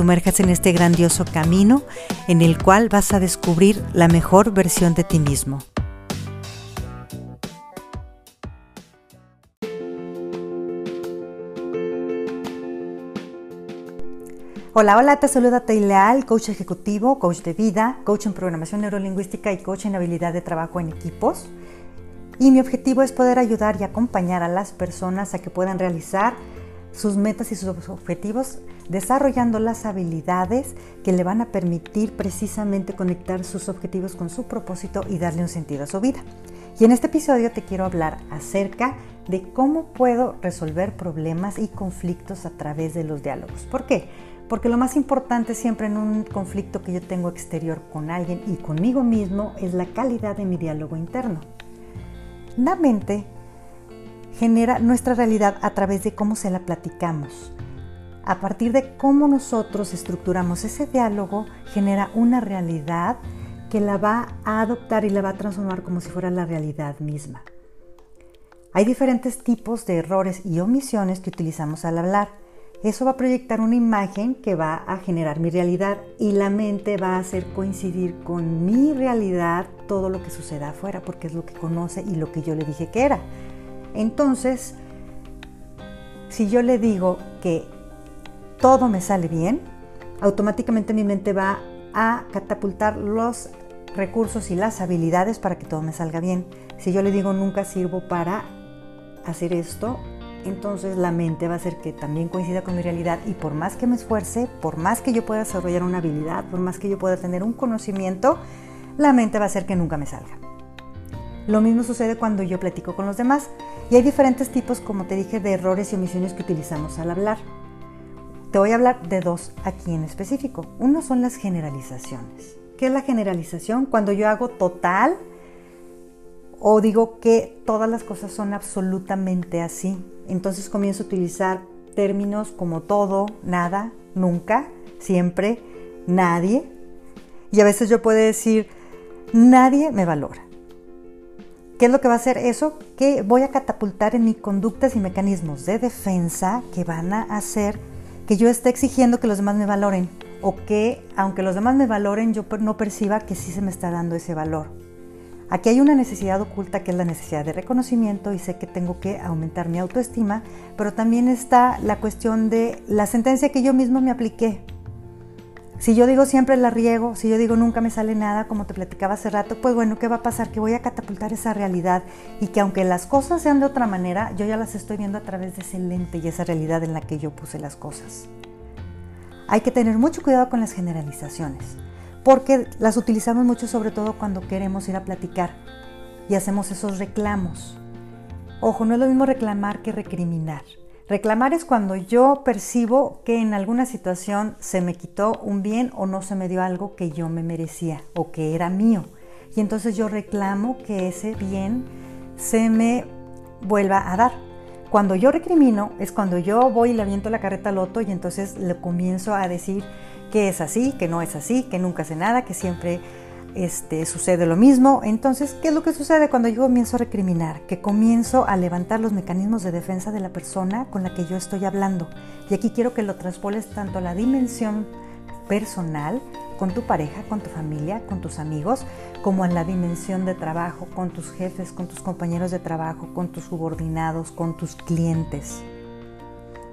sumerjas en este grandioso camino en el cual vas a descubrir la mejor versión de ti mismo. Hola, hola, te saluda Leal, coach ejecutivo, coach de vida, coach en programación neurolingüística y coach en habilidad de trabajo en equipos. Y mi objetivo es poder ayudar y acompañar a las personas a que puedan realizar sus metas y sus objetivos, desarrollando las habilidades que le van a permitir precisamente conectar sus objetivos con su propósito y darle un sentido a su vida. Y en este episodio te quiero hablar acerca de cómo puedo resolver problemas y conflictos a través de los diálogos. ¿Por qué? Porque lo más importante siempre en un conflicto que yo tengo exterior con alguien y conmigo mismo es la calidad de mi diálogo interno. La mente genera nuestra realidad a través de cómo se la platicamos. A partir de cómo nosotros estructuramos ese diálogo, genera una realidad que la va a adoptar y la va a transformar como si fuera la realidad misma. Hay diferentes tipos de errores y omisiones que utilizamos al hablar. Eso va a proyectar una imagen que va a generar mi realidad y la mente va a hacer coincidir con mi realidad todo lo que suceda afuera porque es lo que conoce y lo que yo le dije que era. Entonces, si yo le digo que todo me sale bien, automáticamente mi mente va a catapultar los recursos y las habilidades para que todo me salga bien. Si yo le digo nunca sirvo para hacer esto, entonces la mente va a hacer que también coincida con mi realidad y por más que me esfuerce, por más que yo pueda desarrollar una habilidad, por más que yo pueda tener un conocimiento, la mente va a hacer que nunca me salga. Lo mismo sucede cuando yo platico con los demás. Y hay diferentes tipos, como te dije, de errores y omisiones que utilizamos al hablar. Te voy a hablar de dos aquí en específico. Uno son las generalizaciones. ¿Qué es la generalización? Cuando yo hago total o digo que todas las cosas son absolutamente así. Entonces comienzo a utilizar términos como todo, nada, nunca, siempre, nadie. Y a veces yo puedo decir, nadie me valora. ¿Qué es lo que va a hacer eso? Que voy a catapultar en mis conductas y mecanismos de defensa que van a hacer que yo esté exigiendo que los demás me valoren o que aunque los demás me valoren yo no perciba que sí se me está dando ese valor. Aquí hay una necesidad oculta que es la necesidad de reconocimiento y sé que tengo que aumentar mi autoestima, pero también está la cuestión de la sentencia que yo mismo me apliqué. Si yo digo siempre la riego, si yo digo nunca me sale nada, como te platicaba hace rato, pues bueno, ¿qué va a pasar? Que voy a catapultar esa realidad y que aunque las cosas sean de otra manera, yo ya las estoy viendo a través de ese lente y esa realidad en la que yo puse las cosas. Hay que tener mucho cuidado con las generalizaciones, porque las utilizamos mucho sobre todo cuando queremos ir a platicar y hacemos esos reclamos. Ojo, no es lo mismo reclamar que recriminar. Reclamar es cuando yo percibo que en alguna situación se me quitó un bien o no se me dio algo que yo me merecía o que era mío. Y entonces yo reclamo que ese bien se me vuelva a dar. Cuando yo recrimino es cuando yo voy y le aviento la carreta al otro y entonces le comienzo a decir que es así, que no es así, que nunca hace nada, que siempre este, sucede lo mismo. Entonces, ¿qué es lo que sucede cuando yo comienzo a recriminar? Que comienzo a levantar los mecanismos de defensa de la persona con la que yo estoy hablando. Y aquí quiero que lo traspoles tanto a la dimensión personal, con tu pareja, con tu familia, con tus amigos, como en la dimensión de trabajo, con tus jefes, con tus compañeros de trabajo, con tus subordinados, con tus clientes.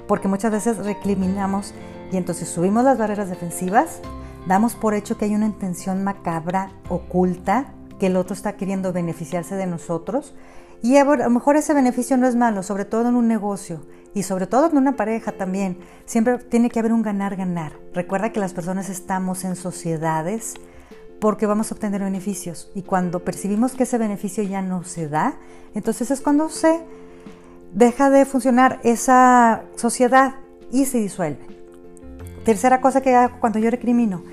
Porque muchas veces recriminamos y entonces subimos las barreras defensivas Damos por hecho que hay una intención macabra, oculta, que el otro está queriendo beneficiarse de nosotros. Y a lo mejor ese beneficio no es malo, sobre todo en un negocio y sobre todo en una pareja también. Siempre tiene que haber un ganar-ganar. Recuerda que las personas estamos en sociedades porque vamos a obtener beneficios. Y cuando percibimos que ese beneficio ya no se da, entonces es cuando se deja de funcionar esa sociedad y se disuelve. Tercera cosa que hago cuando yo recrimino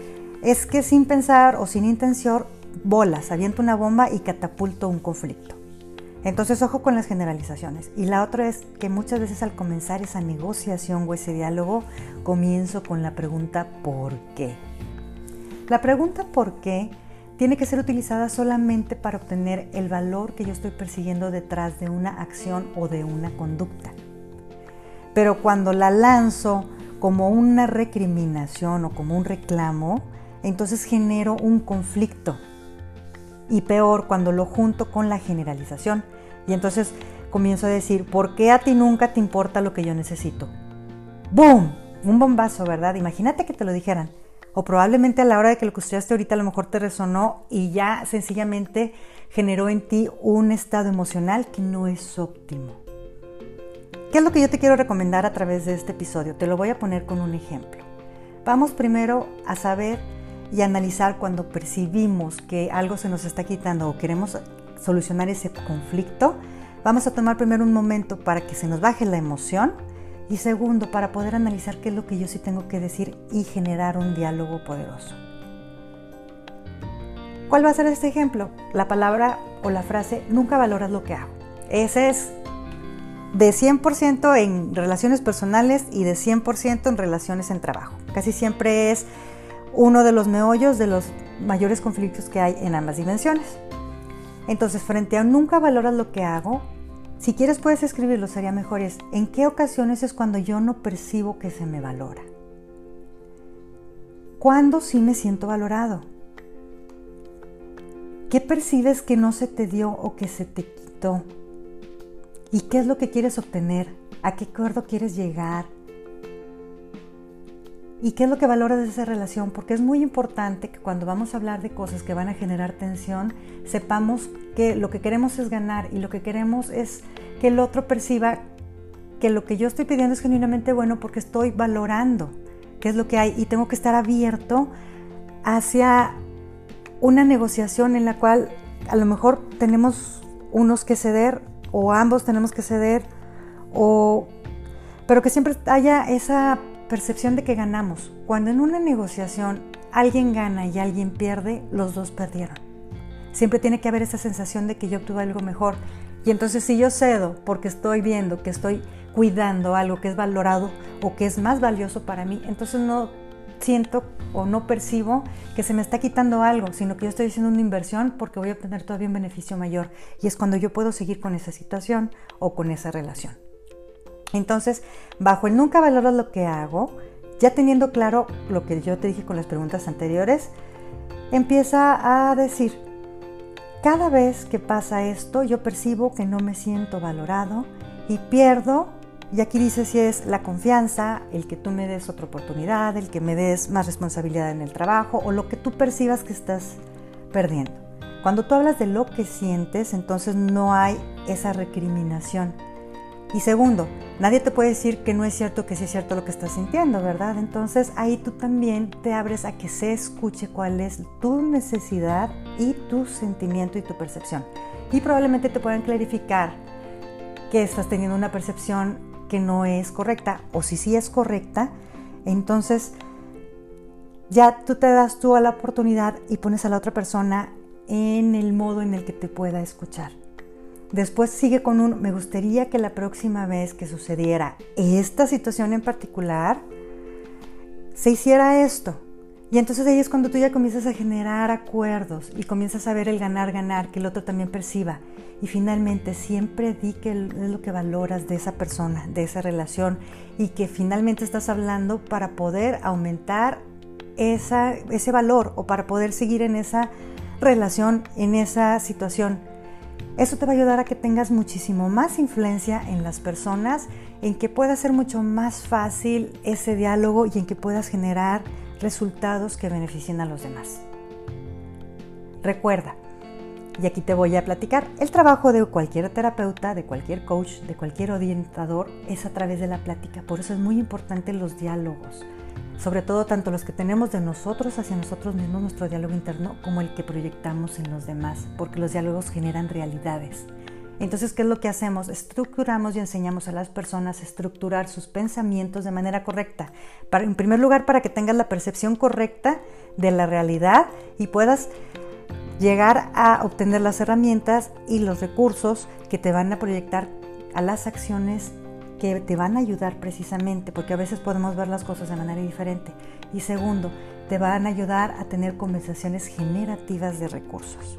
es que sin pensar o sin intención, bolas, aviento una bomba y catapulto un conflicto. Entonces, ojo con las generalizaciones. Y la otra es que muchas veces al comenzar esa negociación o ese diálogo, comienzo con la pregunta ¿por qué? La pregunta ¿por qué? tiene que ser utilizada solamente para obtener el valor que yo estoy persiguiendo detrás de una acción o de una conducta. Pero cuando la lanzo como una recriminación o como un reclamo, entonces genero un conflicto. Y peor cuando lo junto con la generalización. Y entonces comienzo a decir, ¿por qué a ti nunca te importa lo que yo necesito? ¡Boom! Un bombazo, ¿verdad? Imagínate que te lo dijeran. O probablemente a la hora de que lo que escuchaste ahorita a lo mejor te resonó y ya sencillamente generó en ti un estado emocional que no es óptimo. ¿Qué es lo que yo te quiero recomendar a través de este episodio? Te lo voy a poner con un ejemplo. Vamos primero a saber y analizar cuando percibimos que algo se nos está quitando o queremos solucionar ese conflicto. Vamos a tomar primero un momento para que se nos baje la emoción y segundo, para poder analizar qué es lo que yo sí tengo que decir y generar un diálogo poderoso. ¿Cuál va a ser este ejemplo? La palabra o la frase, nunca valoras lo que hago. Ese es de 100% en relaciones personales y de 100% en relaciones en trabajo. Casi siempre es uno de los meollos de los mayores conflictos que hay en ambas dimensiones. Entonces, frente a nunca valoras lo que hago, si quieres puedes escribirlo, sería mejor es, ¿en qué ocasiones es cuando yo no percibo que se me valora? ¿Cuándo sí me siento valorado? ¿Qué percibes que no se te dio o que se te quitó? ¿Y qué es lo que quieres obtener? ¿A qué acuerdo quieres llegar? ¿Y qué es lo que valoras de esa relación? Porque es muy importante que cuando vamos a hablar de cosas que van a generar tensión, sepamos que lo que queremos es ganar y lo que queremos es que el otro perciba que lo que yo estoy pidiendo es genuinamente bueno porque estoy valorando qué es lo que hay y tengo que estar abierto hacia una negociación en la cual a lo mejor tenemos unos que ceder o ambos tenemos que ceder o pero que siempre haya esa percepción de que ganamos. Cuando en una negociación alguien gana y alguien pierde, los dos perdieron. Siempre tiene que haber esa sensación de que yo obtuve algo mejor. Y entonces si yo cedo porque estoy viendo que estoy cuidando algo que es valorado o que es más valioso para mí, entonces no siento o no percibo que se me está quitando algo, sino que yo estoy haciendo una inversión porque voy a obtener todavía un beneficio mayor. Y es cuando yo puedo seguir con esa situación o con esa relación. Entonces, bajo el nunca valoras lo que hago, ya teniendo claro lo que yo te dije con las preguntas anteriores, empieza a decir, cada vez que pasa esto, yo percibo que no me siento valorado y pierdo, y aquí dice si es la confianza, el que tú me des otra oportunidad, el que me des más responsabilidad en el trabajo o lo que tú percibas que estás perdiendo. Cuando tú hablas de lo que sientes, entonces no hay esa recriminación y segundo, nadie te puede decir que no es cierto que sí es cierto lo que estás sintiendo, ¿verdad? Entonces ahí tú también te abres a que se escuche cuál es tu necesidad y tu sentimiento y tu percepción. Y probablemente te puedan clarificar que estás teniendo una percepción no es correcta o si sí es correcta, entonces ya tú te das tú a la oportunidad y pones a la otra persona en el modo en el que te pueda escuchar. Después sigue con un, me gustaría que la próxima vez que sucediera esta situación en particular, se hiciera esto. Y entonces ahí es cuando tú ya comienzas a generar acuerdos y comienzas a ver el ganar, ganar, que el otro también perciba. Y finalmente siempre di que es lo que valoras de esa persona, de esa relación y que finalmente estás hablando para poder aumentar ese valor o para poder seguir en esa relación, en esa situación eso te va a ayudar a que tengas muchísimo más influencia en las personas, en que pueda ser mucho más fácil ese diálogo y en que puedas generar resultados que beneficien a los demás. Recuerda, y aquí te voy a platicar, el trabajo de cualquier terapeuta, de cualquier coach, de cualquier orientador es a través de la plática. Por eso es muy importante los diálogos sobre todo tanto los que tenemos de nosotros hacia nosotros mismos, nuestro diálogo interno, como el que proyectamos en los demás, porque los diálogos generan realidades. Entonces, ¿qué es lo que hacemos? Estructuramos y enseñamos a las personas a estructurar sus pensamientos de manera correcta. En primer lugar, para que tengas la percepción correcta de la realidad y puedas llegar a obtener las herramientas y los recursos que te van a proyectar a las acciones que te van a ayudar precisamente, porque a veces podemos ver las cosas de manera diferente. Y segundo, te van a ayudar a tener conversaciones generativas de recursos.